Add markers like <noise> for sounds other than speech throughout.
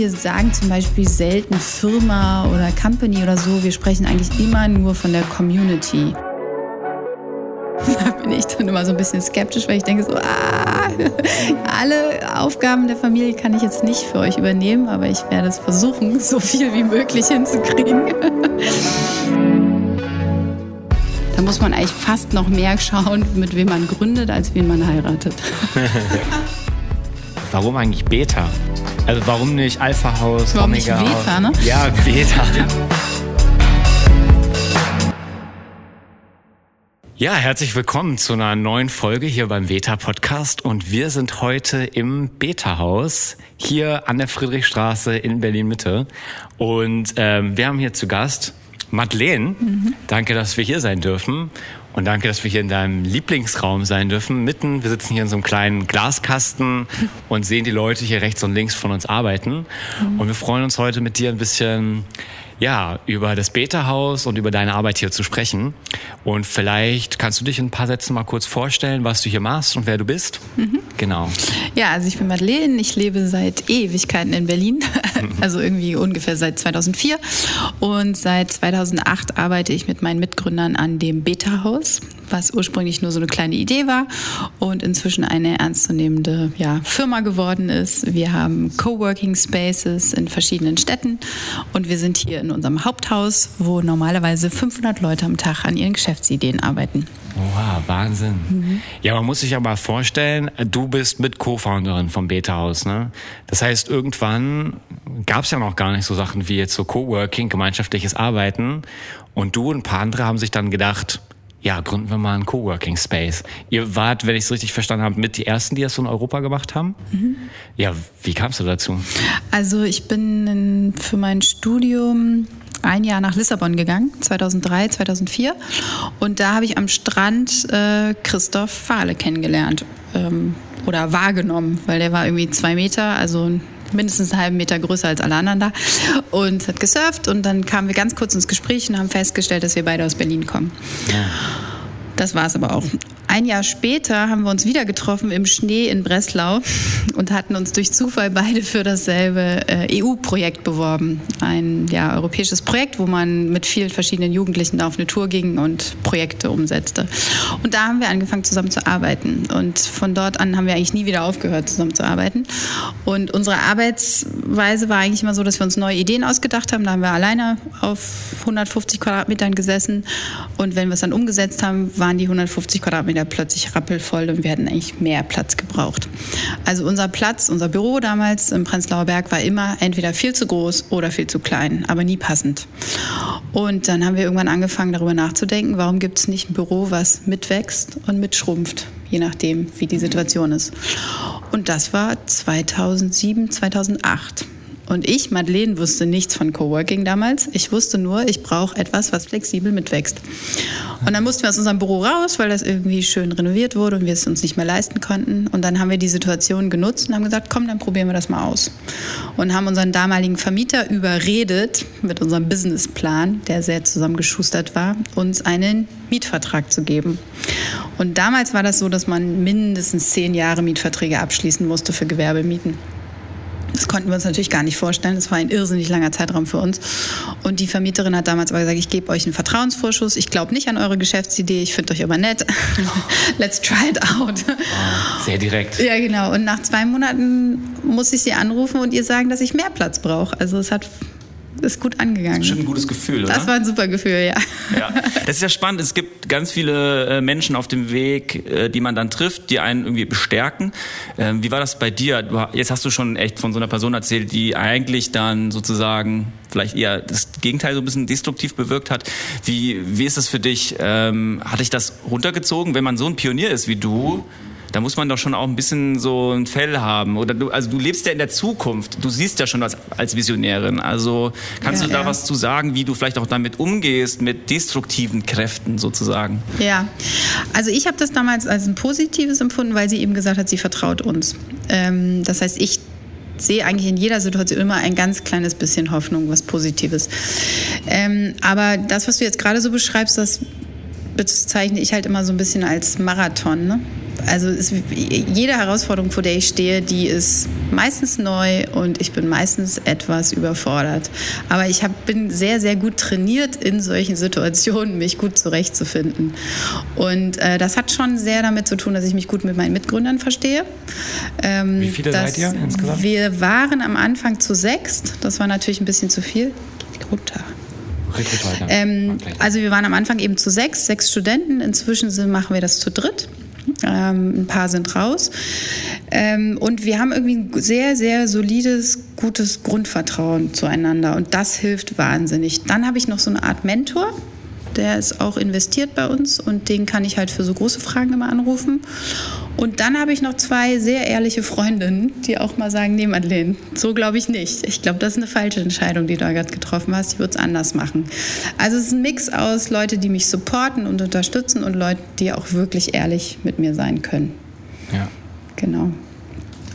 wir sagen zum Beispiel selten Firma oder Company oder so. Wir sprechen eigentlich immer nur von der Community. <laughs> Da bin ich dann immer so ein bisschen skeptisch, weil ich denke so, ah, alle Aufgaben der Familie kann ich jetzt nicht für euch übernehmen, aber ich werde es versuchen, so viel wie möglich hinzukriegen. <laughs> Da muss man eigentlich fast noch mehr schauen, mit wem man gründet, als wen man heiratet. <laughs> warum eigentlich Beta? Also warum nicht Alpha Haus, warum Omega nicht Beta, ne? Ja, Beta. Ja, herzlich willkommen zu einer neuen Folge hier beim Beta Podcast und wir sind heute im Beta Haus hier an der Friedrichstraße in Berlin Mitte und ähm, wir haben hier zu Gast Madeleine. Mhm. Danke, dass wir hier sein dürfen und danke, dass wir hier in deinem Lieblingsraum sein dürfen. Mitten, wir sitzen hier in so einem kleinen Glaskasten und sehen die Leute hier rechts und links von uns arbeiten. Mhm. Und wir freuen uns heute mit dir ein bisschen ja, über das Beta-Haus und über deine Arbeit hier zu sprechen. Und vielleicht kannst du dich in ein paar Sätzen mal kurz vorstellen, was du hier machst und wer du bist. Mhm. Genau. Ja, also ich bin Madeleine, ich lebe seit Ewigkeiten in Berlin, <laughs> also irgendwie ungefähr seit 2004. Und seit 2008 arbeite ich mit meinen Mitgründern an dem Beta-Haus, was ursprünglich nur so eine kleine Idee war und inzwischen eine ernstzunehmende ja, Firma geworden ist. Wir haben Coworking Spaces in verschiedenen Städten und wir sind hier in in unserem Haupthaus, wo normalerweise 500 Leute am Tag an ihren Geschäftsideen arbeiten. Wow, Wahnsinn. Mhm. Ja, man muss sich aber vorstellen, du bist mit Co-Founderin vom Beta-Haus. Ne? Das heißt, irgendwann gab es ja noch gar nicht so Sachen wie jetzt so Coworking, gemeinschaftliches Arbeiten. Und du und ein paar andere haben sich dann gedacht, ja, gründen wir mal einen Coworking Space. Ihr wart, wenn ich es richtig verstanden habe, mit die ersten, die das so in Europa gemacht haben. Mhm. Ja, wie kamst du dazu? Also ich bin für mein Studium ein Jahr nach Lissabon gegangen, 2003, 2004. Und da habe ich am Strand äh, Christoph Fahle kennengelernt ähm, oder wahrgenommen, weil der war irgendwie zwei Meter, also mindestens einen halben Meter größer als alle anderen da und hat gesurft und dann kamen wir ganz kurz ins Gespräch und haben festgestellt, dass wir beide aus Berlin kommen. Ja. Das war es aber auch. Ein Jahr später haben wir uns wieder getroffen im Schnee in Breslau und hatten uns durch Zufall beide für dasselbe äh, EU-Projekt beworben. Ein ja, europäisches Projekt, wo man mit vielen verschiedenen Jugendlichen auf eine Tour ging und Projekte umsetzte. Und da haben wir angefangen zusammen zu arbeiten. Und von dort an haben wir eigentlich nie wieder aufgehört, zusammen zu arbeiten. Und unsere Arbeitsweise war eigentlich immer so, dass wir uns neue Ideen ausgedacht haben. Da haben wir alleine auf 150 Quadratmetern gesessen. Und wenn wir es dann umgesetzt haben, waren die 150 Quadratmeter plötzlich rappelvoll und wir hätten eigentlich mehr Platz gebraucht. Also unser Platz, unser Büro damals im Prenzlauer Berg war immer entweder viel zu groß oder viel zu klein, aber nie passend. Und dann haben wir irgendwann angefangen darüber nachzudenken, warum gibt es nicht ein Büro, was mitwächst und mitschrumpft, je nachdem, wie die Situation ist. Und das war 2007, 2008. Und ich, Madeleine, wusste nichts von Coworking damals. Ich wusste nur, ich brauche etwas, was flexibel mitwächst. Und dann mussten wir aus unserem Büro raus, weil das irgendwie schön renoviert wurde und wir es uns nicht mehr leisten konnten. Und dann haben wir die Situation genutzt und haben gesagt, komm, dann probieren wir das mal aus. Und haben unseren damaligen Vermieter überredet, mit unserem Businessplan, der sehr zusammengeschustert war, uns einen Mietvertrag zu geben. Und damals war das so, dass man mindestens zehn Jahre Mietverträge abschließen musste für Gewerbemieten. Das konnten wir uns natürlich gar nicht vorstellen. Das war ein irrsinnig langer Zeitraum für uns. Und die Vermieterin hat damals aber gesagt, ich gebe euch einen Vertrauensvorschuss. Ich glaube nicht an eure Geschäftsidee. Ich finde euch aber nett. <laughs> Let's try it out. Sehr direkt. Ja, genau. Und nach zwei Monaten muss ich sie anrufen und ihr sagen, dass ich mehr Platz brauche. Also es hat ist gut angegangen. Das ist bestimmt ein gutes Gefühl, oder? Das war ein super Gefühl, ja. ja. Das ist ja spannend. Es gibt ganz viele äh, Menschen auf dem Weg, äh, die man dann trifft, die einen irgendwie bestärken. Ähm, wie war das bei dir? Jetzt hast du schon echt von so einer Person erzählt, die eigentlich dann sozusagen vielleicht eher das Gegenteil so ein bisschen destruktiv bewirkt hat. Wie, wie ist das für dich? Ähm, hat dich das runtergezogen, wenn man so ein Pionier ist wie du? Da muss man doch schon auch ein bisschen so ein Fell haben. Oder du, also du lebst ja in der Zukunft. Du siehst ja schon als, als Visionärin. Also kannst ja, du da ja. was zu sagen, wie du vielleicht auch damit umgehst, mit destruktiven Kräften sozusagen? Ja, also ich habe das damals als ein positives empfunden, weil sie eben gesagt hat, sie vertraut uns. Ähm, das heißt, ich sehe eigentlich in jeder Situation immer ein ganz kleines bisschen Hoffnung, was Positives. Ähm, aber das, was du jetzt gerade so beschreibst, das bezeichne ich halt immer so ein bisschen als Marathon. Ne? Also es, jede Herausforderung, vor der ich stehe, die ist meistens neu und ich bin meistens etwas überfordert. Aber ich hab, bin sehr, sehr gut trainiert in solchen Situationen, mich gut zurechtzufinden. Und äh, das hat schon sehr damit zu tun, dass ich mich gut mit meinen Mitgründern verstehe. Ähm, Wie viele seid ihr insgesamt? Wir waren am Anfang zu sechst. Das war natürlich ein bisschen zu viel. Geht runter. Ähm, also wir waren am Anfang eben zu sechs, sechs Studenten. Inzwischen sind, machen wir das zu dritt. Ähm, ein paar sind raus. Ähm, und wir haben irgendwie ein sehr, sehr solides, gutes Grundvertrauen zueinander. Und das hilft wahnsinnig. Dann habe ich noch so eine Art Mentor. Der ist auch investiert bei uns und den kann ich halt für so große Fragen immer anrufen. Und dann habe ich noch zwei sehr ehrliche Freundinnen, die auch mal sagen, nee, Madeleine, so glaube ich nicht. Ich glaube, das ist eine falsche Entscheidung, die du gerade getroffen hast. Ich würde es anders machen. Also es ist ein Mix aus Leute, die mich supporten und unterstützen und Leute, die auch wirklich ehrlich mit mir sein können. Ja. Genau.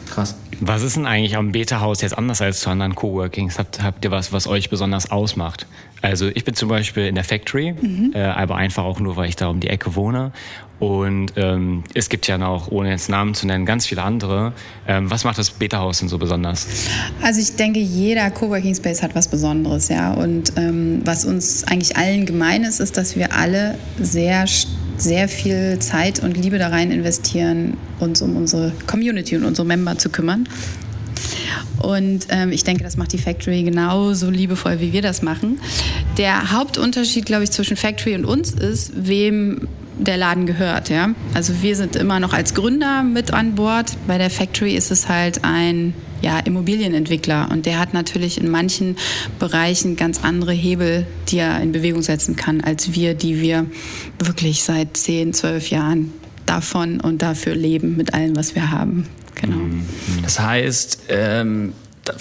Krass. Was ist denn eigentlich am Beta-Haus jetzt anders als zu anderen Coworkings? Habt, habt ihr was, was euch besonders ausmacht? Also ich bin zum Beispiel in der Factory, mhm. äh, aber einfach auch nur, weil ich da um die Ecke wohne. Und ähm, es gibt ja noch, ohne jetzt Namen zu nennen, ganz viele andere. Ähm, was macht das Beta-Haus denn so besonders? Also ich denke, jeder Coworking Space hat was Besonderes, ja. Und ähm, was uns eigentlich allen gemein ist, ist, dass wir alle sehr sehr viel Zeit und Liebe da rein investieren, uns um unsere Community und unsere Member zu kümmern. Und ähm, ich denke, das macht die Factory genauso liebevoll, wie wir das machen. Der Hauptunterschied, glaube ich, zwischen Factory und uns ist, wem der Laden gehört. Ja? Also wir sind immer noch als Gründer mit an Bord. Bei der Factory ist es halt ein ja, Immobilienentwickler und der hat natürlich in manchen Bereichen ganz andere Hebel, die er in Bewegung setzen kann, als wir, die wir wirklich seit 10, 12 Jahren davon und dafür leben mit allem, was wir haben. Genau. Mhm. Das heißt, ähm,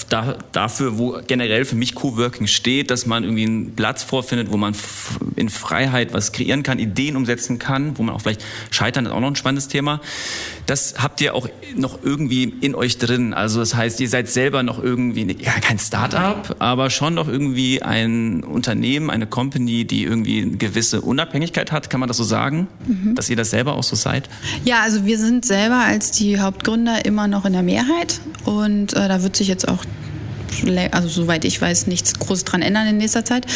da, dafür, wo generell für mich Coworking steht, dass man irgendwie einen Platz vorfindet, wo man in Freiheit was kreieren kann, Ideen umsetzen kann, wo man auch vielleicht scheitern, ist auch noch ein spannendes Thema. Das habt ihr auch noch irgendwie in euch drin. Also das heißt, ihr seid selber noch irgendwie, ja, kein Start-up, aber schon noch irgendwie ein Unternehmen, eine Company, die irgendwie eine gewisse Unabhängigkeit hat. Kann man das so sagen? Mhm. Dass ihr das selber auch so seid? Ja, also wir sind selber als die Hauptgründer immer noch in der Mehrheit und äh, da wird sich jetzt auch auch also soweit ich weiß, nichts groß dran ändern in nächster Zeit.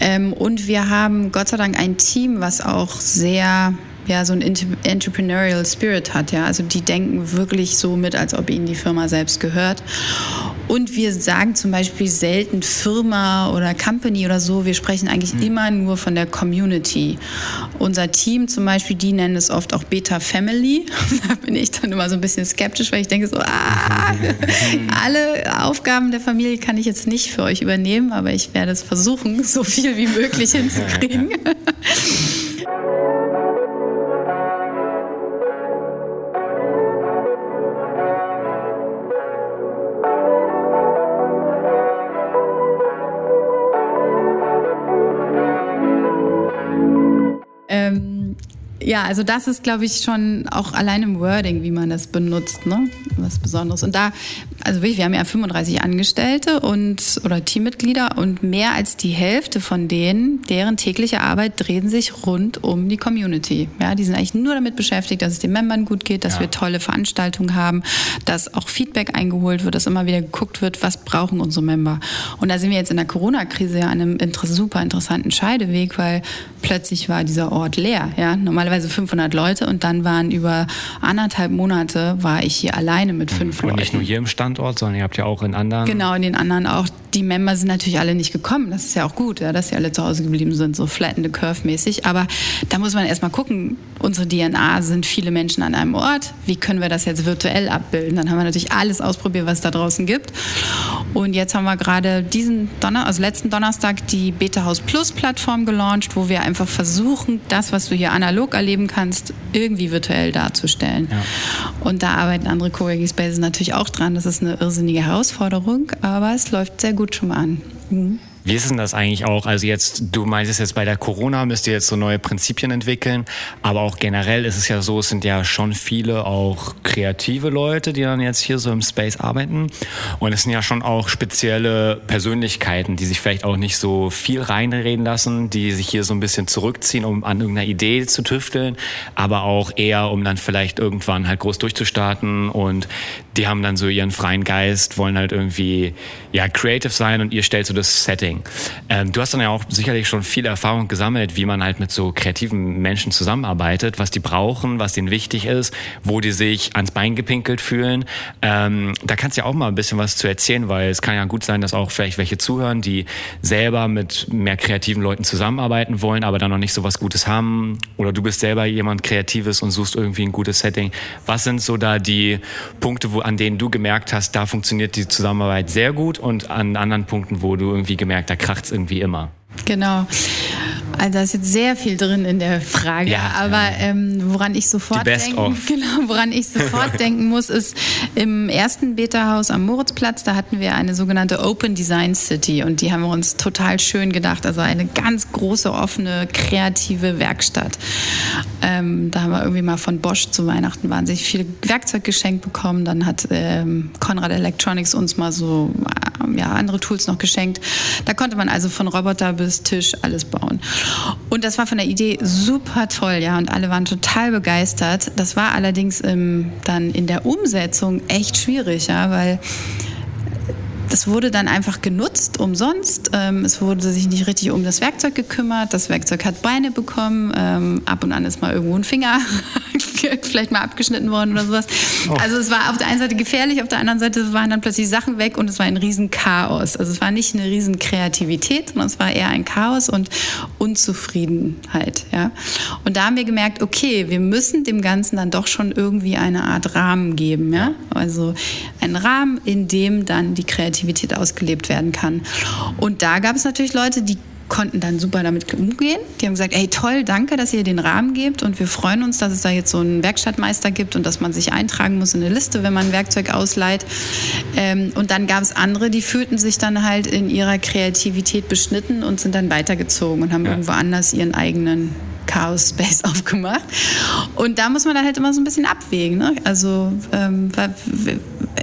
Ähm, und wir haben Gott sei Dank ein Team, was auch sehr ja, so ein Entrepreneurial Spirit hat, ja. Also die denken wirklich so mit, als ob ihnen die Firma selbst gehört. Und wir sagen zum Beispiel selten Firma oder Company oder so. Wir sprechen eigentlich mhm. immer nur von der Community. Unser Team zum Beispiel, die nennen es oft auch Beta Family. <laughs> da bin ich dann immer so ein bisschen skeptisch, weil ich denke so, ah, <laughs> alle Aufgaben der Familie kann ich jetzt nicht für euch übernehmen, aber ich werde es versuchen, so viel wie möglich <laughs> hinzukriegen. Ja, also das ist, glaube ich, schon auch allein im Wording, wie man das benutzt, ne? was Besonderes. Und da, also wirklich, wir haben ja 35 Angestellte und oder Teammitglieder und mehr als die Hälfte von denen, deren tägliche Arbeit drehen sich rund um die Community. Ja, die sind eigentlich nur damit beschäftigt, dass es den Membern gut geht, dass ja. wir tolle Veranstaltungen haben, dass auch Feedback eingeholt wird, dass immer wieder geguckt wird, was brauchen unsere Member. Und da sind wir jetzt in der Corona-Krise ja an einem super interessanten Scheideweg, weil plötzlich war dieser Ort leer. Ja, normalerweise teilweise 500 Leute und dann waren über anderthalb Monate war ich hier alleine mit fünf und Leuten. Und nicht nur hier im Standort, sondern ihr habt ja auch in anderen. Genau, in den anderen auch. Die Member sind natürlich alle nicht gekommen. Das ist ja auch gut, ja, dass sie alle zu Hause geblieben sind, so flatten the curve mäßig. Aber da muss man erstmal gucken, unsere DNA sind viele Menschen an einem Ort. Wie können wir das jetzt virtuell abbilden? Dann haben wir natürlich alles ausprobiert, was es da draußen gibt. Und jetzt haben wir gerade diesen Donner, also letzten Donnerstag die Beta House Plus Plattform gelauncht, wo wir einfach versuchen, das, was du hier analog erleben kannst, irgendwie virtuell darzustellen. Ja. Und da arbeiten andere Coworking Spaces natürlich auch dran. Das ist eine irrsinnige Herausforderung, aber es läuft sehr gut schon mal an. Mhm. Wie ist denn das eigentlich auch? Also jetzt, du meintest jetzt bei der Corona müsst ihr jetzt so neue Prinzipien entwickeln, aber auch generell ist es ja so, es sind ja schon viele auch kreative Leute, die dann jetzt hier so im Space arbeiten und es sind ja schon auch spezielle Persönlichkeiten, die sich vielleicht auch nicht so viel reinreden lassen, die sich hier so ein bisschen zurückziehen, um an irgendeiner Idee zu tüfteln, aber auch eher, um dann vielleicht irgendwann halt groß durchzustarten und die haben dann so ihren freien Geist, wollen halt irgendwie ja creative sein und ihr stellt so das Setting. Ähm, du hast dann ja auch sicherlich schon viel Erfahrung gesammelt, wie man halt mit so kreativen Menschen zusammenarbeitet, was die brauchen, was denen wichtig ist, wo die sich ans Bein gepinkelt fühlen. Ähm, da kannst du ja auch mal ein bisschen was zu erzählen, weil es kann ja gut sein, dass auch vielleicht welche zuhören, die selber mit mehr kreativen Leuten zusammenarbeiten wollen, aber dann noch nicht so was Gutes haben. Oder du bist selber jemand Kreatives und suchst irgendwie ein gutes Setting. Was sind so da die Punkte, wo an denen du gemerkt hast, da funktioniert die Zusammenarbeit sehr gut und an anderen Punkten, wo du irgendwie gemerkt, da kracht es irgendwie immer? Genau. Also da ist jetzt sehr viel drin in der Frage, ja, aber ähm, woran ich sofort denken, <laughs> genau, woran ich sofort <laughs> denken muss, ist im ersten Beta-Haus am Moritzplatz, da hatten wir eine sogenannte Open Design City und die haben wir uns total schön gedacht, also eine ganz große offene kreative Werkstatt. Ähm, da haben wir irgendwie mal von Bosch zu Weihnachten wahnsinnig viel Werkzeug geschenkt bekommen. Dann hat ähm, Conrad Electronics uns mal so äh, ja, andere Tools noch geschenkt. Da konnte man also von Roboter bis Tisch alles bauen. Und das war von der Idee super toll, ja, und alle waren total begeistert. Das war allerdings ähm, dann in der Umsetzung echt schwierig, ja, weil das wurde dann einfach genutzt, umsonst. Ähm, es wurde sich nicht richtig um das Werkzeug gekümmert. Das Werkzeug hat Beine bekommen. Ähm, ab und an ist mal irgendwo ein Finger <laughs> vielleicht mal abgeschnitten worden oder sowas. Oh. Also es war auf der einen Seite gefährlich, auf der anderen Seite waren dann plötzlich Sachen weg und es war ein Riesenchaos. Also es war nicht eine Riesenkreativität, sondern es war eher ein Chaos und Unzufriedenheit. Ja? Und da haben wir gemerkt, okay, wir müssen dem Ganzen dann doch schon irgendwie eine Art Rahmen geben. Ja? Also ein Rahmen, in dem dann die Kreativität ausgelebt werden kann. Und da gab es natürlich Leute, die konnten dann super damit umgehen. Die haben gesagt, ey toll, danke, dass ihr den Rahmen gebt und wir freuen uns, dass es da jetzt so einen Werkstattmeister gibt und dass man sich eintragen muss in eine Liste, wenn man Werkzeug ausleiht. Ähm, und dann gab es andere, die fühlten sich dann halt in ihrer Kreativität beschnitten und sind dann weitergezogen und haben ja. irgendwo anders ihren eigenen Chaos Space <laughs> aufgemacht. Und da muss man dann halt immer so ein bisschen abwägen. Ne? Also ähm,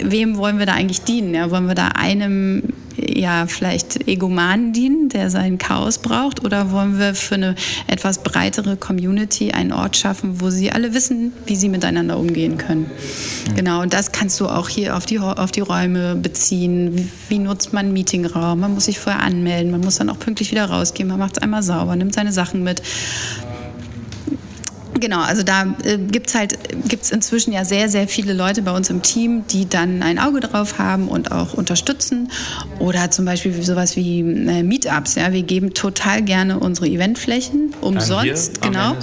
wem wollen wir da eigentlich dienen? Ja? Wollen wir da einem ja vielleicht Egomanen dienen, der sein Chaos braucht, oder wollen wir für eine etwas breitere Community einen Ort schaffen, wo sie alle wissen, wie sie miteinander umgehen können? Mhm. Genau, und das kannst du auch hier auf die, auf die Räume beziehen. Wie, wie nutzt man einen Meetingraum? Man muss sich vorher anmelden, man muss dann auch pünktlich wieder rausgehen, man macht es einmal sauber, nimmt seine Sachen mit. Genau, also da äh, gibt's halt gibt's inzwischen ja sehr sehr viele Leute bei uns im Team, die dann ein Auge drauf haben und auch unterstützen oder zum Beispiel sowas wie äh, Meetups. Ja, wir geben total gerne unsere Eventflächen umsonst, genau,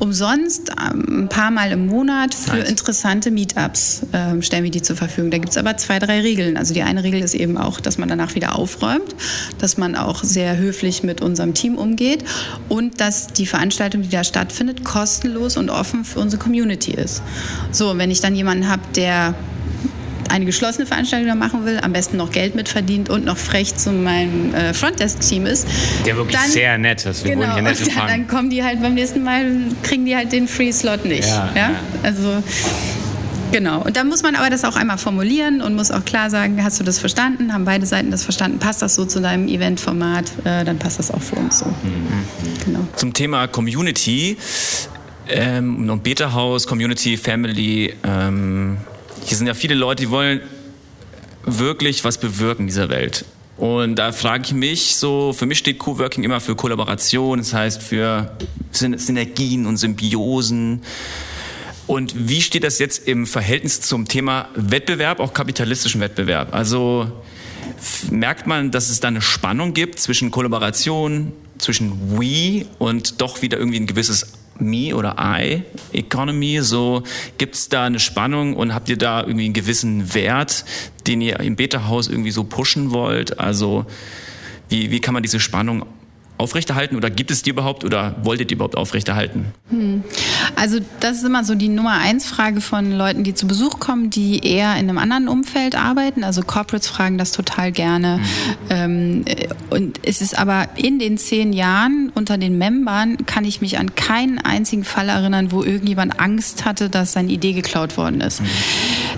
umsonst ähm, ein paar Mal im Monat für nice. interessante Meetups äh, stellen wir die zur Verfügung. Da gibt's aber zwei drei Regeln. Also die eine Regel ist eben auch, dass man danach wieder aufräumt, dass man auch sehr höflich mit unserem Team umgeht und dass die Veranstaltung, die da stattfindet, kostenlos kostenlos und offen für unsere Community ist. So, wenn ich dann jemanden habe, der eine geschlossene Veranstaltung machen will, am besten noch Geld mitverdient und noch frech zu meinem äh, Frontdesk-Team ist. Der wirklich dann, sehr nett ist. Wir genau, hier nett <laughs> dann, dann kommen die halt beim nächsten Mal, kriegen die halt den Free-Slot nicht. Ja, ja? ja. Also Genau. Und dann muss man aber das auch einmal formulieren und muss auch klar sagen, hast du das verstanden? Haben beide Seiten das verstanden? Passt das so zu deinem Eventformat? Äh, dann passt das auch für uns so. Mhm. Genau. Zum Thema Community ähm, und Beta-Haus, Community, Family. Ähm, hier sind ja viele Leute, die wollen wirklich was bewirken in dieser Welt. Und da frage ich mich so, für mich steht Coworking immer für Kollaboration, das heißt für Synergien und Symbiosen. Und wie steht das jetzt im Verhältnis zum Thema Wettbewerb, auch kapitalistischen Wettbewerb? Also merkt man, dass es da eine Spannung gibt zwischen Kollaboration, zwischen We und doch wieder irgendwie ein gewisses Me oder I Economy? So gibt es da eine Spannung und habt ihr da irgendwie einen gewissen Wert, den ihr im Beta-Haus irgendwie so pushen wollt? Also wie, wie kann man diese Spannung aufrechterhalten oder gibt es die überhaupt oder wolltet ihr überhaupt aufrechterhalten? Hm. Also das ist immer so die Nummer eins Frage von Leuten, die zu Besuch kommen, die eher in einem anderen Umfeld arbeiten. Also Corporates fragen das total gerne. Mhm. Ähm, und es ist aber in den zehn Jahren unter den Membern kann ich mich an keinen einzigen Fall erinnern, wo irgendjemand Angst hatte, dass seine Idee geklaut worden ist. Mhm.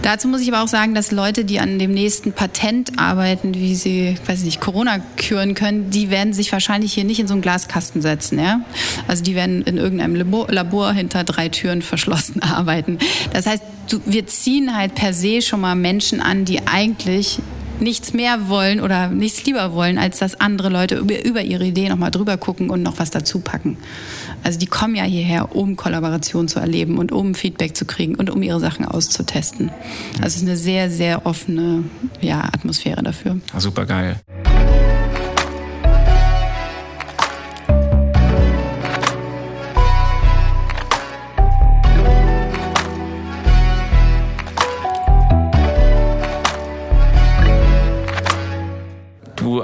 Dazu muss ich aber auch sagen, dass Leute, die an dem nächsten Patent arbeiten, wie sie, weiß nicht, Corona küren können, die werden sich wahrscheinlich hier nicht in so einen Glaskasten setzen. Ja? Also die werden in irgendeinem Labor, Labor hinter drei Türen verschlossen <laughs> arbeiten. Das heißt, wir ziehen halt per se schon mal Menschen an, die eigentlich nichts mehr wollen oder nichts lieber wollen, als dass andere Leute über, über ihre Idee nochmal drüber gucken und noch was dazu packen. Also die kommen ja hierher, um Kollaboration zu erleben und um Feedback zu kriegen und um ihre Sachen auszutesten. Also es ist eine sehr, sehr offene ja, Atmosphäre dafür. Super geil.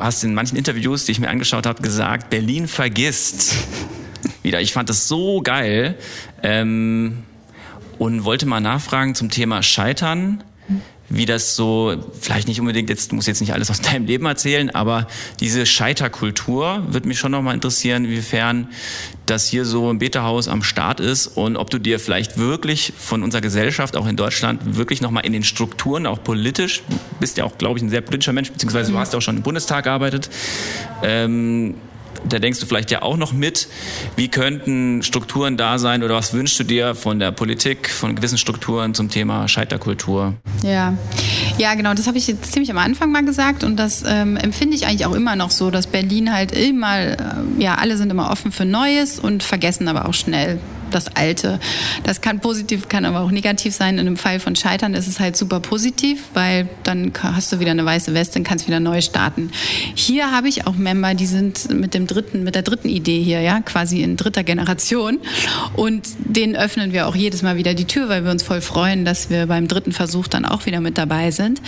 Hast in manchen Interviews, die ich mir angeschaut habe, gesagt, Berlin vergisst. Wieder. Ich fand das so geil ähm, und wollte mal nachfragen zum Thema Scheitern wie das so, vielleicht nicht unbedingt jetzt, du musst jetzt nicht alles aus <laughs> deinem Leben erzählen, aber diese Scheiterkultur wird mich schon nochmal interessieren, inwiefern das hier so im Beta-Haus am Start ist und ob du dir vielleicht wirklich von unserer Gesellschaft, auch in Deutschland, wirklich nochmal in den Strukturen, auch politisch, bist ja auch, glaube ich, ein sehr politischer Mensch, beziehungsweise du hast ja auch schon im Bundestag gearbeitet, ähm, da denkst du vielleicht ja auch noch mit, wie könnten Strukturen da sein oder was wünschst du dir von der Politik, von gewissen Strukturen zum Thema Scheiterkultur? Ja, ja genau, das habe ich jetzt ziemlich am Anfang mal gesagt und das ähm, empfinde ich eigentlich auch immer noch so, dass Berlin halt immer, äh, ja, alle sind immer offen für Neues und vergessen aber auch schnell das Alte. Das kann positiv, kann aber auch negativ sein. In einem Fall von Scheitern ist es halt super positiv, weil dann hast du wieder eine weiße Weste und kannst wieder neu starten. Hier habe ich auch Member, die sind mit dem dritten, mit der dritten Idee hier, ja, quasi in dritter Generation. Und denen öffnen wir auch jedes Mal wieder die Tür, weil wir uns voll freuen, dass wir beim dritten Versuch dann auch wieder mit dabei sind.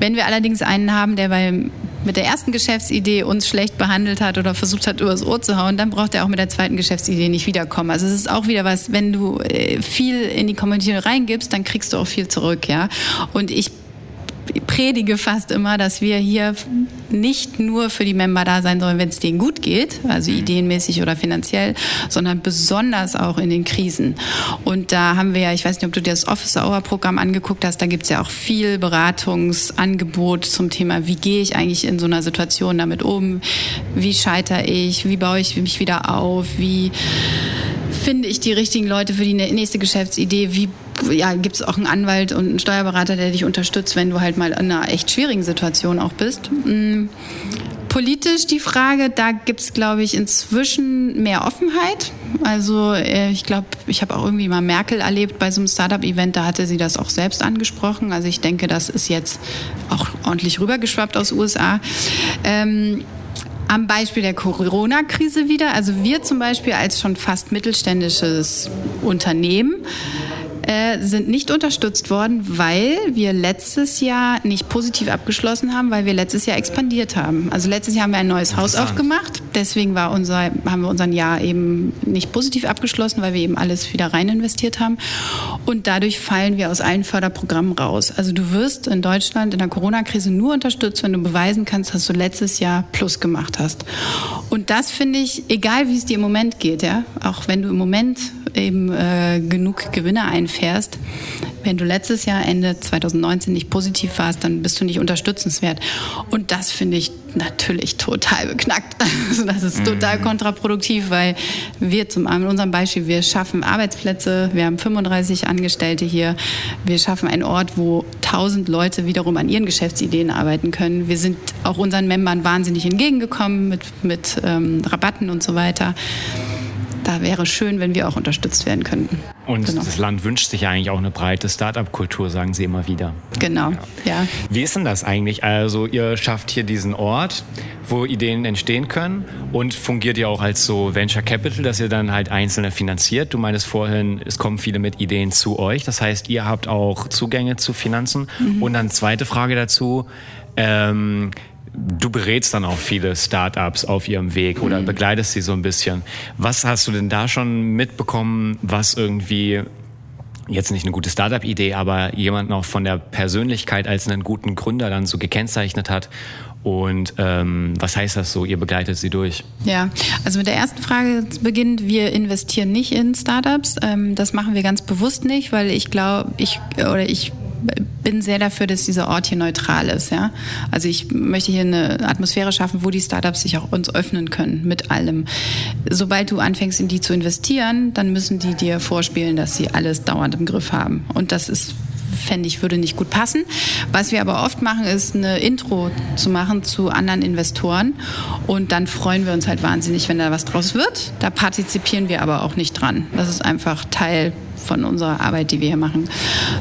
Wenn wir allerdings einen haben, der beim mit der ersten Geschäftsidee uns schlecht behandelt hat oder versucht hat, übers Ohr zu hauen, dann braucht er auch mit der zweiten Geschäftsidee nicht wiederkommen. Also es ist auch wieder was, wenn du äh, viel in die Kommentare reingibst, dann kriegst du auch viel zurück, ja. Und ich predige fast immer, dass wir hier nicht nur für die Member da sein sollen, wenn es denen gut geht, also mhm. ideenmäßig oder finanziell, sondern besonders auch in den Krisen. Und da haben wir ja, ich weiß nicht, ob du dir das Office Hour Programm angeguckt hast, da gibt es ja auch viel Beratungsangebot zum Thema, wie gehe ich eigentlich in so einer Situation damit um, wie scheitere ich, wie baue ich mich wieder auf, wie finde ich die richtigen Leute für die nächste Geschäftsidee, wie ja, gibt es auch einen Anwalt und einen Steuerberater, der dich unterstützt, wenn du halt mal in einer echt schwierigen Situation auch bist. Mhm. Politisch die Frage, da gibt es, glaube ich, inzwischen mehr Offenheit. Also äh, ich glaube, ich habe auch irgendwie mal Merkel erlebt bei so einem Startup-Event, da hatte sie das auch selbst angesprochen. Also ich denke, das ist jetzt auch ordentlich rübergeschwappt aus USA. Ähm, am Beispiel der Corona-Krise wieder. Also wir zum Beispiel als schon fast mittelständisches Unternehmen äh, sind nicht unterstützt worden, weil wir letztes Jahr nicht positiv abgeschlossen haben, weil wir letztes Jahr expandiert haben. Also letztes Jahr haben wir ein neues Haus aufgemacht. Deswegen war unser, haben wir unseren Jahr eben nicht positiv abgeschlossen, weil wir eben alles wieder rein investiert haben. Und dadurch fallen wir aus allen Förderprogrammen raus. Also du wirst in Deutschland in der Corona-Krise nur unterstützt, wenn du beweisen kannst, dass du letztes Jahr Plus gemacht hast. Und das finde ich, egal wie es dir im Moment geht, ja, auch wenn du im Moment eben äh, genug Gewinne einfährst. Wenn du letztes Jahr Ende 2019 nicht positiv warst, dann bist du nicht unterstützenswert. Und das finde ich natürlich total beknackt. <laughs> Also das ist total mhm. kontraproduktiv, weil wir zum in unserem Beispiel, wir schaffen Arbeitsplätze, wir haben 35 Angestellte hier, wir schaffen einen Ort, wo 1000 Leute wiederum an ihren Geschäftsideen arbeiten können. Wir sind auch unseren Membern wahnsinnig entgegengekommen mit, mit ähm, Rabatten und so weiter da wäre schön, wenn wir auch unterstützt werden könnten. Und genau. das Land wünscht sich eigentlich auch eine breite Start-up-Kultur, sagen Sie immer wieder. Genau, ja. ja. Wie ist denn das eigentlich? Also ihr schafft hier diesen Ort, wo Ideen entstehen können und fungiert ja auch als so Venture Capital, dass ihr dann halt Einzelne finanziert. Du meinst vorhin, es kommen viele mit Ideen zu euch. Das heißt, ihr habt auch Zugänge zu Finanzen. Mhm. Und dann zweite Frage dazu. Ähm, du berätst dann auch viele Startups auf ihrem Weg oder mhm. begleitest sie so ein bisschen. Was hast du denn da schon mitbekommen, was irgendwie jetzt nicht eine gute Startup-Idee, aber jemand noch von der Persönlichkeit als einen guten Gründer dann so gekennzeichnet hat und ähm, was heißt das so? Ihr begleitet sie durch? Ja, also mit der ersten Frage beginnt, wir investieren nicht in Startups. Ähm, das machen wir ganz bewusst nicht, weil ich glaube, ich oder ich bin sehr dafür, dass dieser Ort hier neutral ist. Ja? Also ich möchte hier eine Atmosphäre schaffen, wo die Startups sich auch uns öffnen können mit allem. Sobald du anfängst, in die zu investieren, dann müssen die dir vorspielen, dass sie alles dauernd im Griff haben. Und das ist fände ich, würde nicht gut passen. Was wir aber oft machen, ist eine Intro zu machen zu anderen Investoren. Und dann freuen wir uns halt wahnsinnig, wenn da was draus wird. Da partizipieren wir aber auch nicht dran. Das ist einfach Teil von unserer Arbeit, die wir hier machen.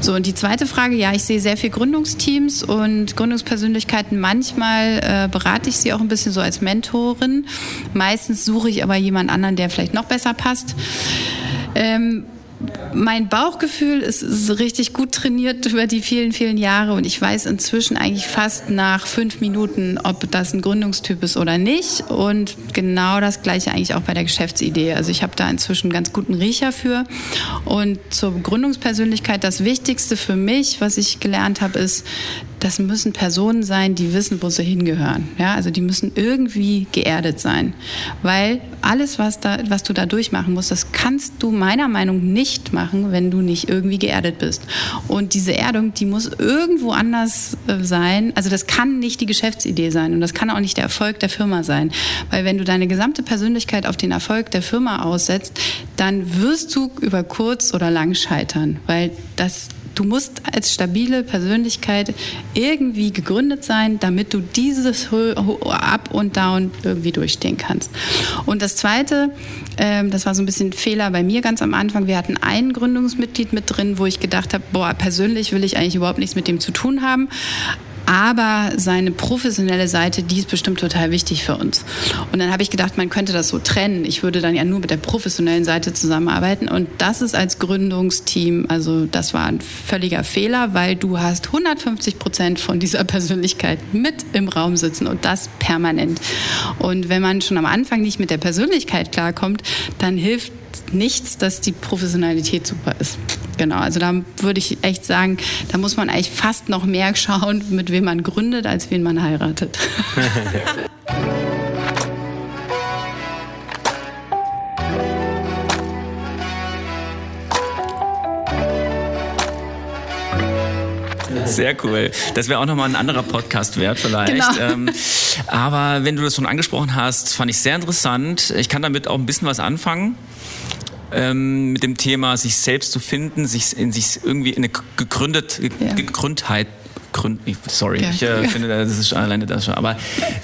So, und die zweite Frage, ja, ich sehe sehr viel Gründungsteams und Gründungspersönlichkeiten. Manchmal äh, berate ich sie auch ein bisschen so als Mentorin. Meistens suche ich aber jemand anderen, der vielleicht noch besser passt. Ähm, mein Bauchgefühl ist, ist, richtig gut trainiert über die vielen, vielen Jahre und ich weiß inzwischen eigentlich fast nach fünf Minuten, ob das ein Gründungstyp ist oder nicht. Und genau das gleiche eigentlich auch bei der Geschäftsidee. Also ich habe da inzwischen einen ganz guten Riecher für. Und zur Gründungspersönlichkeit, das Wichtigste für mich, was ich gelernt habe, ist, das müssen Personen sein, die wissen, wo sie hingehören. Ja, also die müssen irgendwie geerdet sein. Weil alles, was, da, was du da durchmachen musst, das kannst du meiner Meinung nach nicht machen, wenn du nicht irgendwie geerdet bist. Und diese Erdung, die muss irgendwo anders äh, sein. Also das kann nicht die Geschäftsidee sein und das kann auch nicht der Erfolg der Firma sein. Weil wenn du deine gesamte Persönlichkeit auf den Erfolg der Firma aussetzt, dann wirst du über kurz oder lang scheitern. Weil das Du musst als stabile Persönlichkeit irgendwie gegründet sein, damit du dieses Up und Down irgendwie durchstehen kannst. Und das Zweite, ähm, das war so ein bisschen Fehler bei mir ganz am Anfang. Wir hatten ein Gründungsmitglied mit drin, wo ich gedacht habe, boah, persönlich will ich eigentlich überhaupt nichts mit dem zu tun haben. Aber seine professionelle Seite, die ist bestimmt total wichtig für uns. Und dann habe ich gedacht, man könnte das so trennen. Ich würde dann ja nur mit der professionellen Seite zusammenarbeiten. Und das ist als Gründungsteam, also das war ein völliger Fehler, weil du hast 150 Prozent von dieser Persönlichkeit mit im Raum sitzen und das permanent. Und wenn man schon am Anfang nicht mit der Persönlichkeit klarkommt, dann hilft nichts, dass die Professionalität super ist. Genau, also da würde ich echt sagen, da muss man eigentlich fast noch mehr schauen, mit wem man gründet, als wen man heiratet. <laughs> Sehr cool. Das wäre auch nochmal ein anderer Podcast wert vielleicht. Genau. Ähm, aber wenn du das schon angesprochen hast, fand ich sehr interessant. Ich kann damit auch ein bisschen was anfangen ähm, mit dem Thema, sich selbst zu finden, sich in sich irgendwie in eine gegründet, ja. Gegründheit Grund, sorry, okay. ich äh, <laughs> finde, das ist schon alleine das schon, aber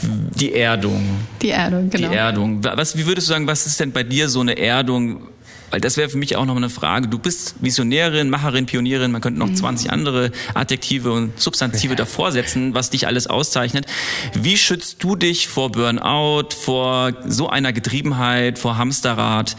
die Erdung. Die Erdung, genau. Die Erdung. Was, wie würdest du sagen, was ist denn bei dir so eine Erdung? Weil das wäre für mich auch noch eine Frage. Du bist Visionärin, Macherin, Pionierin, man könnte noch mhm. 20 andere Adjektive und Substantive davor setzen, was dich alles auszeichnet. Wie schützt du dich vor Burnout, vor so einer Getriebenheit, vor Hamsterrad?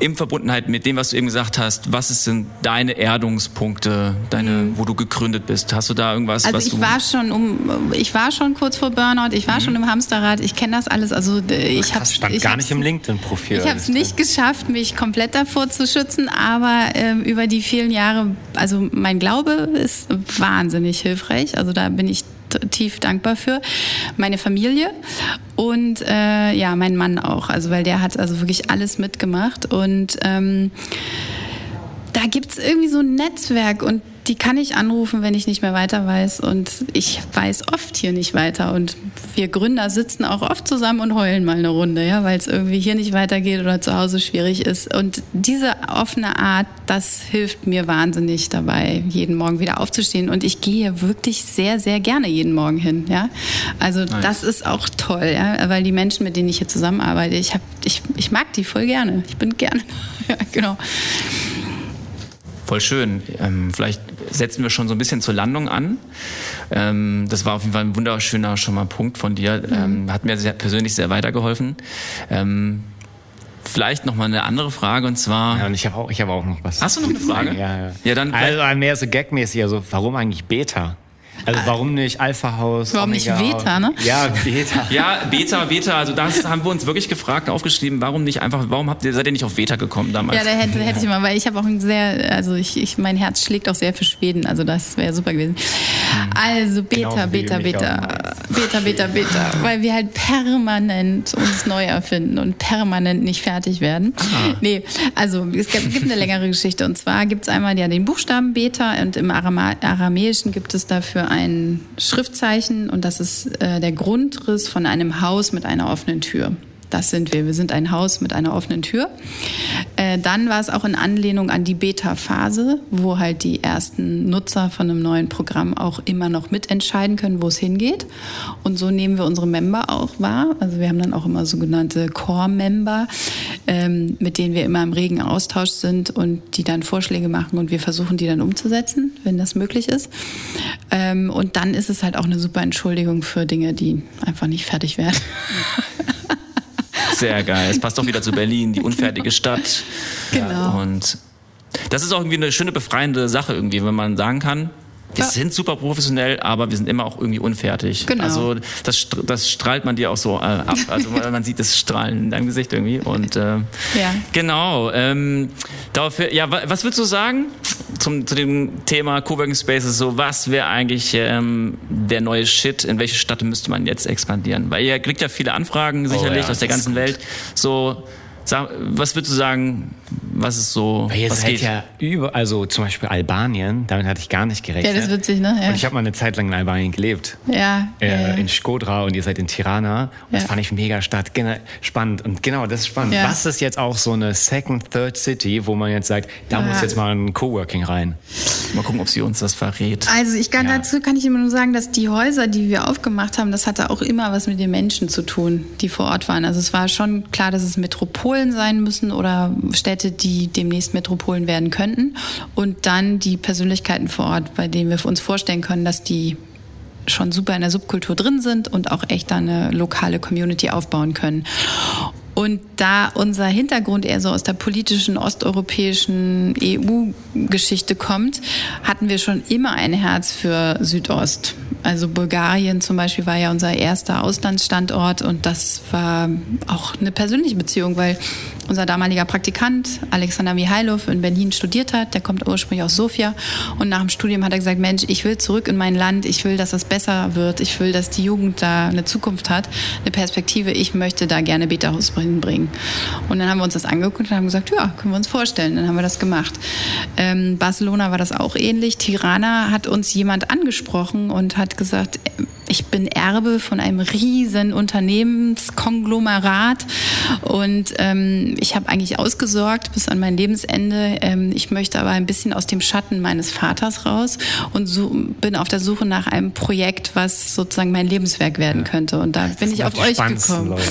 In Verbundenheit mit dem, was du eben gesagt hast, was sind deine Erdungspunkte, deine, mhm. wo du gegründet bist? Hast du da irgendwas? Also was ich du war schon um, ich war schon kurz vor Burnout, ich war mhm. schon im Hamsterrad, ich kenne das alles. Also ich habe stand gar nicht im LinkedIn-Profil. Ich habe es nicht geschafft, mich komplett davor zu schützen, aber ähm, über die vielen Jahre, also mein Glaube ist wahnsinnig hilfreich. Also da bin ich tief dankbar für. Meine Familie und äh, ja, mein Mann auch. Also weil der hat also wirklich alles mitgemacht. Und ähm, da gibt es irgendwie so ein Netzwerk und die kann ich anrufen, wenn ich nicht mehr weiter weiß. Und ich weiß oft hier nicht weiter. Und wir Gründer sitzen auch oft zusammen und heulen mal eine Runde, ja, weil es irgendwie hier nicht weitergeht oder zu Hause schwierig ist. Und diese offene Art, das hilft mir wahnsinnig dabei, jeden Morgen wieder aufzustehen. Und ich gehe wirklich sehr, sehr gerne jeden Morgen hin. Ja? Also nice. das ist auch toll, ja? weil die Menschen, mit denen ich hier zusammenarbeite, ich, hab, ich, ich mag die voll gerne. Ich bin gerne. <laughs> ja, genau. Voll schön. Ähm, vielleicht setzen wir schon so ein bisschen zur Landung an. Ähm, das war auf jeden Fall ein wunderschöner schon mal Punkt von dir. Mhm. Ähm, hat mir sehr, persönlich sehr weitergeholfen. Ähm, vielleicht noch mal eine andere Frage und zwar. Ja, und ich habe auch, ich habe auch noch was. Hast du noch eine Frage? ja, ja. ja dann also mehr so gagmäßig, also warum eigentlich Beta? Also warum nicht Alpha-Haus? Warum nicht Veta, ne? Ja, Veta. <laughs> Ja, Beta, Beta, also das <laughs> haben wir uns wirklich gefragt, aufgeschrieben, warum nicht einfach, warum habt ihr, seid ihr nicht auf Beta gekommen damals? Ja, da hätte, hätte ich mal, weil ich habe auch ein sehr, also ich, ich, mein Herz schlägt auch sehr für Schweden, also das wäre super gewesen. Also Beta, Genau, Beta, Beta, Beta, Beta, Beta, weil wir halt permanent uns neu erfinden und permanent nicht fertig werden. Nee, also es gibt, gibt eine längere Geschichte und zwar gibt es einmal ja den Buchstaben Beta und im Arama Aramäischen gibt es dafür ein Schriftzeichen und das ist äh, der Grundriss von einem Haus mit einer offenen Tür. Das sind wir. Wir sind ein Haus mit einer offenen Tür. Äh, dann war es auch in Anlehnung an die Beta-Phase, wo halt die ersten Nutzer von einem neuen Programm auch immer noch mitentscheiden können, wo es hingeht. Und so nehmen wir unsere Member auch wahr. Also wir haben dann auch immer sogenannte Core-Member, ähm, mit denen wir immer im regen Austausch sind und die dann Vorschläge machen und wir versuchen, die dann umzusetzen, wenn das möglich ist. Ähm, und dann ist es halt auch eine super Entschuldigung für Dinge, die einfach nicht fertig werden. Sehr geil. Es passt doch wieder zu Berlin, die unfertige Stadt. Genau. Und das ist auch irgendwie eine schöne befreiende Sache irgendwie, wenn man sagen kann, wir Ja. sind super professionell, aber wir sind immer auch irgendwie unfertig. Genau. Also das, das strahlt man dir auch so äh, ab. Also weil man sieht das Strahlen in deinem Gesicht irgendwie. Und äh, Ja. genau. Ähm, dafür, ja, wa- was würdest du sagen zum, zu dem Thema Coworking Spaces? So, was wäre eigentlich ähm, der neue Shit? In welche Stadt müsste man jetzt expandieren? Weil ihr kriegt ja viele Anfragen sicherlich ja, aus der ganzen Welt. So, sag, was würdest du sagen? Was ist so? Weil ihr was seid geht? ja über, also zum Beispiel Albanien, damit hatte ich gar nicht Ja, gerechnet. das ist witzig, ne? Ja. Und ich habe mal eine Zeit lang in Albanien gelebt. ja, Äh, ja, ja. in Skodra und ihr seid in Tirana. Und das Ja. fand ich mega Stadt, gena- spannend. Und genau, das ist spannend. Ja. Was ist jetzt auch so eine Second, Third City, wo man jetzt sagt, da Ja. muss jetzt mal ein Coworking rein? Mal gucken, ob sie uns das verrät. Also ich kann Ja. dazu kann ich immer nur sagen, dass die Häuser, die wir aufgemacht haben, das hatte auch immer was mit den Menschen zu tun, die vor Ort waren. Also es war schon klar, dass es Metropolen sein müssen oder Städte, die demnächst Metropolen werden könnten. Und dann die Persönlichkeiten vor Ort, bei denen wir uns vorstellen können, dass die schon super in der Subkultur drin sind und auch echt eine lokale Community aufbauen können. Und da unser Hintergrund eher so aus der politischen osteuropäischen EU-Geschichte kommt, hatten wir schon immer ein Herz für Südost. Also Bulgarien zum Beispiel war ja unser erster Auslandsstandort und das war auch eine persönliche Beziehung, weil unser damaliger Praktikant Alexander Mihailov in Berlin studiert hat. Der kommt ursprünglich aus Sofia und nach dem Studium hat er gesagt, Mensch, ich will zurück in mein Land, ich will, dass es besser wird, ich will, dass die Jugend da eine Zukunft hat, eine Perspektive, ich möchte da gerne Beta-Haus hinbringen. Und dann haben wir uns das angeguckt und haben gesagt, ja, können wir uns vorstellen. Dann haben wir das gemacht. Ähm, Barcelona war das auch ähnlich. Tirana hat uns jemand angesprochen und hat gesagt, ich bin Erbe von einem riesen Unternehmenskonglomerat und ähm, ich habe eigentlich ausgesorgt bis an mein Lebensende. Ähm, ich möchte aber ein bisschen aus dem Schatten meines Vaters raus und so, bin auf der Suche nach einem Projekt, was sozusagen mein Lebenswerk werden könnte. Und da bin ich auf euch gekommen. Leute?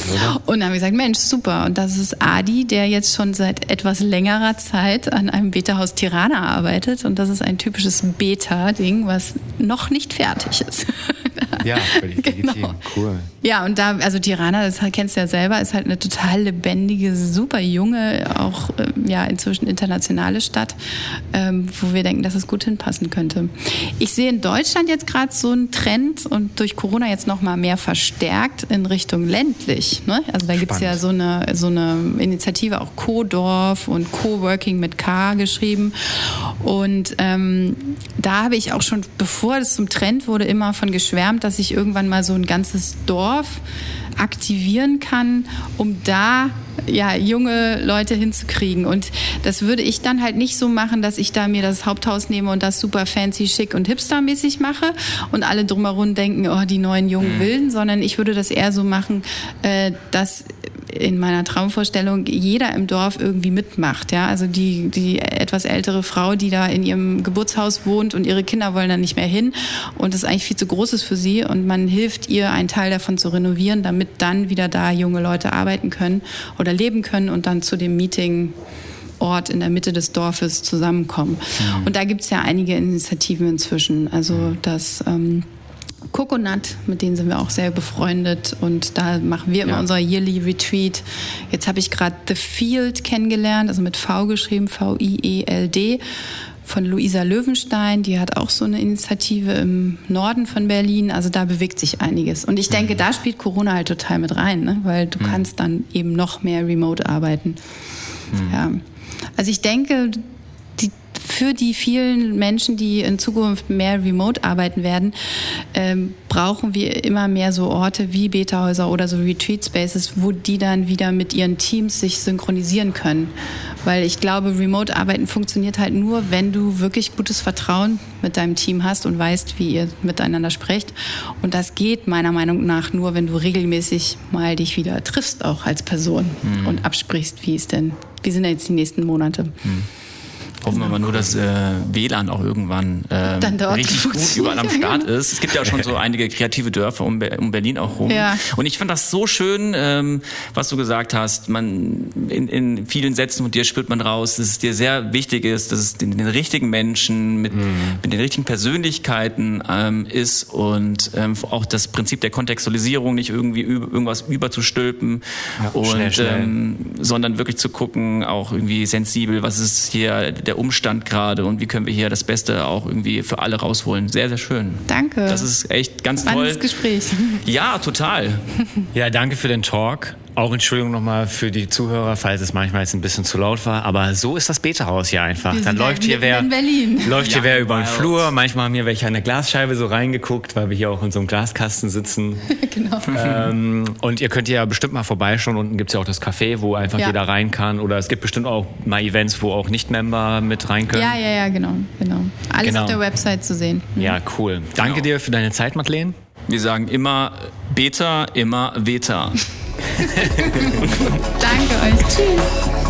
Und dann habe ich gesagt, Mensch, super. Und das ist Adi, der jetzt schon seit etwas längerer Zeit an einem Beta-Haus Tirana arbeitet. Und das ist ein typisches Beta-Ding, was noch nicht fertig ist. <laughs> Ja, <laughs> völlig legitim. Genau. Cool. Ja, und da, also Tirana, das kennst du ja selber, ist halt eine total lebendige, super junge, auch ähm, ja inzwischen internationale Stadt, ähm, wo wir denken, dass es gut hinpassen könnte. Ich sehe in Deutschland jetzt gerade so einen Trend und durch Corona jetzt noch mal mehr verstärkt in Richtung ländlich. Ne? Also da gibt's ja so eine, so eine Initiative, auch Co-Dorf und Co-Working mit K geschrieben. Und ähm, da habe ich auch schon, bevor es zum Trend wurde, immer von geschwärmt, dass ich irgendwann mal so ein ganzes Dorf aktivieren kann, um da ja junge Leute hinzukriegen. Und das würde ich dann halt nicht so machen, dass ich da mir das Haupthaus nehme und das super fancy, schick und hipstermäßig mache und alle drumherum denken, oh die neuen jungen Wilden, sondern ich würde das eher so machen, äh, dass in meiner Traumvorstellung jeder im Dorf irgendwie mitmacht. Ja? Also die, die etwas ältere Frau, die da in ihrem Geburtshaus wohnt und ihre Kinder wollen da nicht mehr hin und das eigentlich viel zu groß ist für sie und man hilft ihr, einen Teil davon zu renovieren, damit dann wieder da junge Leute arbeiten können oder leben können und dann zu dem Meeting Ort in der Mitte des Dorfes zusammenkommen. Und da gibt's ja einige Initiativen inzwischen. Also das ähm, Coconut, mit denen sind wir auch sehr befreundet und da machen wir immer Ja. unser Yearly Retreat. Jetzt habe ich gerade The Field kennengelernt, also mit V geschrieben, V-I-E-L-D von Luisa Löwenstein, die hat auch so eine Initiative im Norden von Berlin. Also da bewegt sich einiges. Und ich denke, mhm. da spielt Corona halt total mit rein, ne? weil du mhm. kannst dann eben noch mehr remote arbeiten. Mhm. Ja. Also ich denke, für die vielen Menschen, die in Zukunft mehr remote arbeiten werden, ähm, brauchen wir immer mehr so Orte wie Beta-Häuser oder so Retreat Spaces, wo die dann wieder mit ihren Teams sich synchronisieren können. Weil ich glaube, Remote-Arbeiten funktioniert halt nur, wenn du wirklich gutes Vertrauen mit deinem Team hast und weißt, wie ihr miteinander sprecht. Und das geht meiner Meinung nach nur, wenn du regelmäßig mal dich wieder triffst, auch als Person mhm. und absprichst, wie es denn, wie sind denn jetzt die nächsten Monate. Mhm. Hoffen wir mal nur, dass äh, WLAN auch irgendwann äh, richtig gut überall am <laughs> Start ist. Es gibt ja auch schon so einige kreative Dörfer um, um Berlin auch rum. Ja. Und ich fand das so schön, ähm, was du gesagt hast. Man in, in vielen Sätzen von dir spürt man raus, dass es dir sehr wichtig ist, dass es den, den richtigen Menschen mit, mhm. mit den richtigen Persönlichkeiten ähm, ist und ähm, auch das Prinzip der Kontextualisierung nicht irgendwie über, irgendwas überzustülpen ja, und schnell, schnell. Ähm, sondern wirklich zu gucken, auch irgendwie sensibel, was ist hier der Umstand gerade und wie können wir hier das Beste auch irgendwie für alle rausholen. Sehr, sehr schön. Danke. Das ist echt ganz Spannendes toll. Gespräch. Ja, total. Ja, danke für den Talk. Auch Entschuldigung nochmal für die Zuhörer, falls es manchmal jetzt ein bisschen zu laut war. Aber so ist das Beta-Haus hier einfach. Wir Dann läuft hier wer, läuft hier wer über den Flur. Manchmal haben hier welche an der Glasscheibe so reingeguckt, weil wir hier auch in so einem Glaskasten sitzen. <laughs> genau. Ähm, und ihr könnt ja bestimmt mal vorbeischauen. Unten gibt es ja auch das Café, wo einfach ja. jeder rein kann. Oder es gibt bestimmt auch mal Events, wo auch Nicht-Member mit rein können. Ja, ja, ja, genau. genau. Alles genau. auf der Website zu sehen. Mhm. Ja, cool. Danke genau. dir für deine Zeit, Madeleine. Wir sagen immer Beta, immer Veta. <laughs> Danke euch. Tschüss.